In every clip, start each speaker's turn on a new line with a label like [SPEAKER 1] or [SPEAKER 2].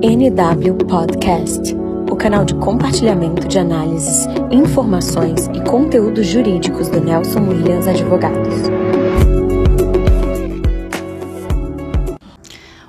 [SPEAKER 1] NW Podcast, o canal de compartilhamento de análises, informações e conteúdos jurídicos do Nelson Williams Advogados.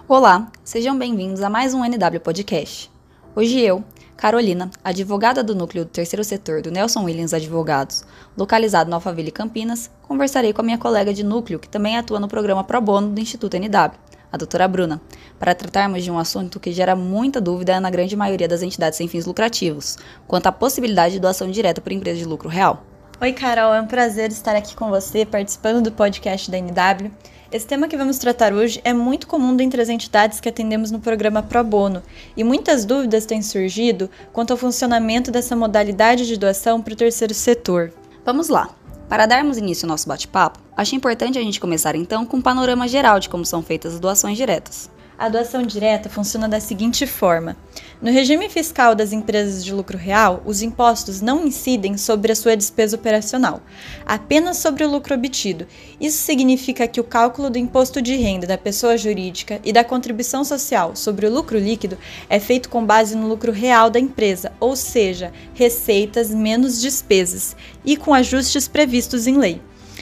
[SPEAKER 2] Olá, sejam bem-vindos a mais um NW Podcast. Hoje eu, Carolina, advogada do núcleo do terceiro setor do Nelson Williams Advogados, localizado no Alphaville, Campinas, conversarei com a minha colega de núcleo, que também atua no programa Pro Bono do Instituto NW, a doutora Bruna, para tratarmos de um assunto que gera muita dúvida na grande maioria das entidades sem fins lucrativos, quanto à possibilidade de doação direta por empresa de lucro real.
[SPEAKER 3] Oi, Carol, é um prazer estar aqui com você, participando do podcast da NW. Esse tema que vamos tratar hoje é muito comum dentre as entidades que atendemos no programa Pro Bono, e muitas dúvidas têm surgido quanto ao funcionamento dessa modalidade de doação para o terceiro setor.
[SPEAKER 2] Vamos lá! Para darmos início ao nosso bate-papo, acho importante a gente começar então com um panorama geral de como são feitas as doações diretas.
[SPEAKER 3] A doação direta funciona da seguinte forma: no regime fiscal das empresas de lucro real, os impostos não incidem sobre a sua despesa operacional, apenas sobre o lucro obtido. Isso significa que o cálculo do imposto de renda da pessoa jurídica e da contribuição social sobre o lucro líquido é feito com base no lucro real da empresa, ou seja, receitas menos despesas, e com ajustes previstos em lei.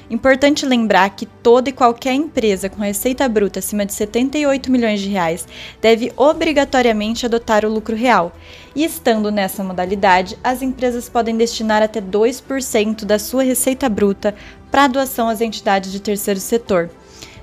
[SPEAKER 3] Importante lembrar que toda e qualquer empresa com receita bruta acima de 78 milhões de reais deve obrigatoriamente adotar o lucro real. E estando nessa modalidade, as empresas podem destinar até 2% da sua receita bruta para doação às entidades de terceiro setor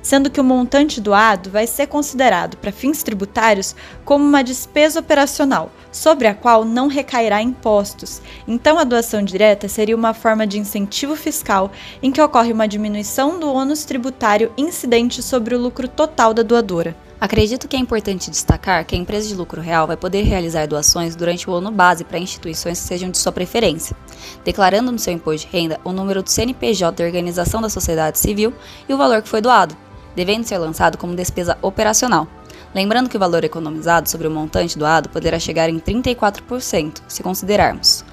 [SPEAKER 3] sendo que o montante doado vai ser considerado para fins tributários como uma despesa operacional, sobre a qual não recairá impostos. Então, a doação direta seria uma forma de incentivo fiscal em que ocorre uma diminuição do ônus tributário incidente sobre o lucro total da doadora.
[SPEAKER 2] Acredito que é importante destacar que a empresa de lucro real vai poder realizar doações durante o ano base para instituições que sejam de sua preferência, declarando no seu imposto de renda o número do CNPJ da organização da sociedade civil e o valor que foi doado, devendo ser lançado como despesa operacional. Lembrando que o valor economizado sobre o montante doado poderá chegar em 34%, se considerarmos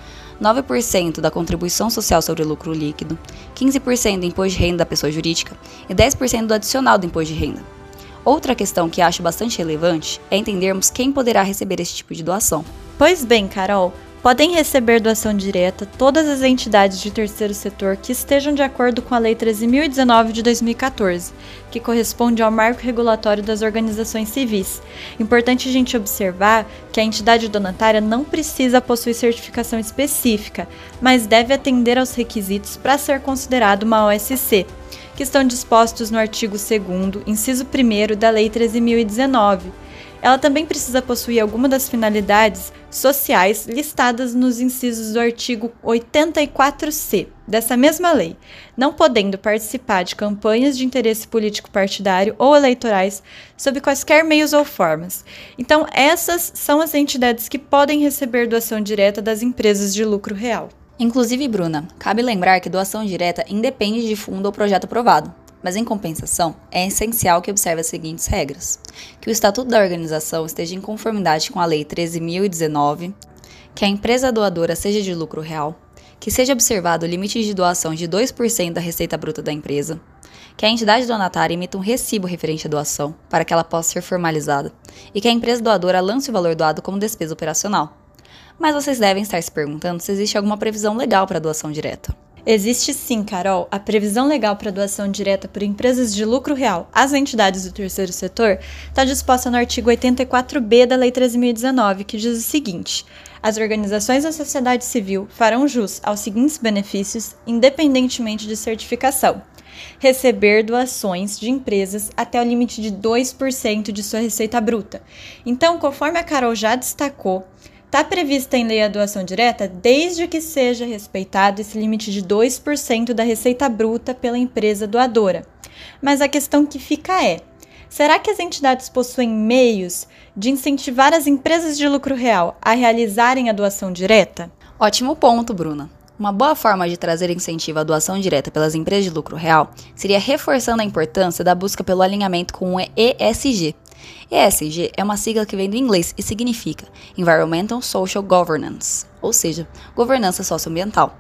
[SPEAKER 2] 9% da contribuição social sobre o lucro líquido, 15% do imposto de renda da pessoa jurídica e 10% do adicional do imposto de renda. Outra questão que acho bastante relevante é entendermos quem poderá receber esse tipo de doação.
[SPEAKER 3] Pois bem, Carol, Podem receber doação direta todas as entidades de terceiro setor que estejam de acordo com a Lei 13.019 de 2014, que corresponde ao marco regulatório das organizações civis. Importante a gente observar que a entidade donatária não precisa possuir certificação específica, mas deve atender aos requisitos para ser considerado uma OSC, que estão dispostos no artigo 2, inciso 1 da Lei 13.019 ela também precisa possuir alguma das finalidades sociais listadas nos incisos do artigo 84C dessa mesma lei, não podendo participar de campanhas de interesse político partidário ou eleitorais sob quaisquer meios ou formas. Então, essas são as entidades que podem receber doação direta das empresas de lucro real.
[SPEAKER 2] Inclusive, Bruna, cabe lembrar que doação direta independe de fundo ou projeto aprovado. Mas, em compensação, é essencial que observe as seguintes regras: que o estatuto da organização esteja em conformidade com a Lei 13.019, que a empresa doadora seja de lucro real, que seja observado o limite de doação de 2% da receita bruta da empresa, que a entidade donatária emita um recibo referente à doação, para que ela possa ser formalizada, e que a empresa doadora lance o valor doado como despesa operacional. Mas vocês devem estar se perguntando se existe alguma previsão legal para a doação direta.
[SPEAKER 3] Existe sim, Carol. A previsão legal para doação direta por empresas de lucro real às entidades do terceiro setor está disposta no artigo 84b da Lei 13.019, que diz o seguinte: as organizações da sociedade civil farão jus aos seguintes benefícios, independentemente de certificação. Receber doações de empresas até o limite de 2% de sua receita bruta. Então, conforme a Carol já destacou, Está prevista em lei a doação direta desde que seja respeitado esse limite de 2% da receita bruta pela empresa doadora. Mas a questão que fica é: será que as entidades possuem meios de incentivar as empresas de lucro real a realizarem a doação direta?
[SPEAKER 2] Ótimo ponto, Bruna. Uma boa forma de trazer incentivo à doação direta pelas empresas de lucro real seria reforçando a importância da busca pelo alinhamento com o ESG, ESG é uma sigla que vem do inglês e significa Environmental Social Governance, ou seja, governança socioambiental.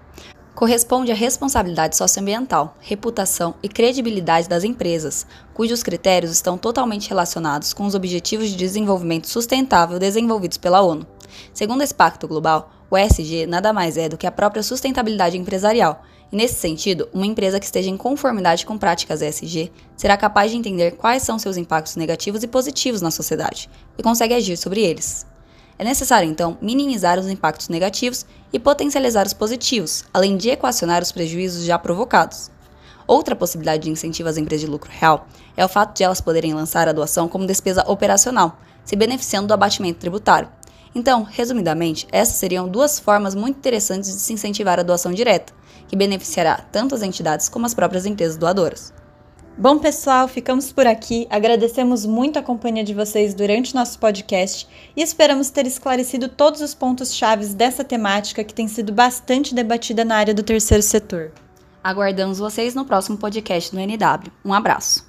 [SPEAKER 2] corresponde à responsabilidade socioambiental, reputação e credibilidade das empresas, cujos critérios estão totalmente relacionados com os Objetivos de Desenvolvimento Sustentável desenvolvidos pela ONU. Segundo esse pacto global, o ESG nada mais é do que a própria sustentabilidade empresarial, e nesse sentido, uma empresa que esteja em conformidade com práticas ESG será capaz de entender quais são seus impactos negativos e positivos na sociedade e consegue agir sobre eles. É necessário, então, minimizar os impactos negativos e potencializar os positivos, além de equacionar os prejuízos já provocados. Outra possibilidade de incentivo às empresas de lucro real é o fato de elas poderem lançar a doação como despesa operacional, se beneficiando do abatimento tributário. Então, resumidamente, essas seriam duas formas muito interessantes de se incentivar a doação direta, que beneficiará tanto as entidades como as próprias empresas doadoras.
[SPEAKER 3] Bom, pessoal, ficamos por aqui. Agradecemos muito a companhia de vocês durante nosso podcast e esperamos ter esclarecido todos os pontos chaves dessa temática que tem sido bastante debatida na área do terceiro setor.
[SPEAKER 2] Aguardamos vocês no próximo podcast do NW. Um abraço.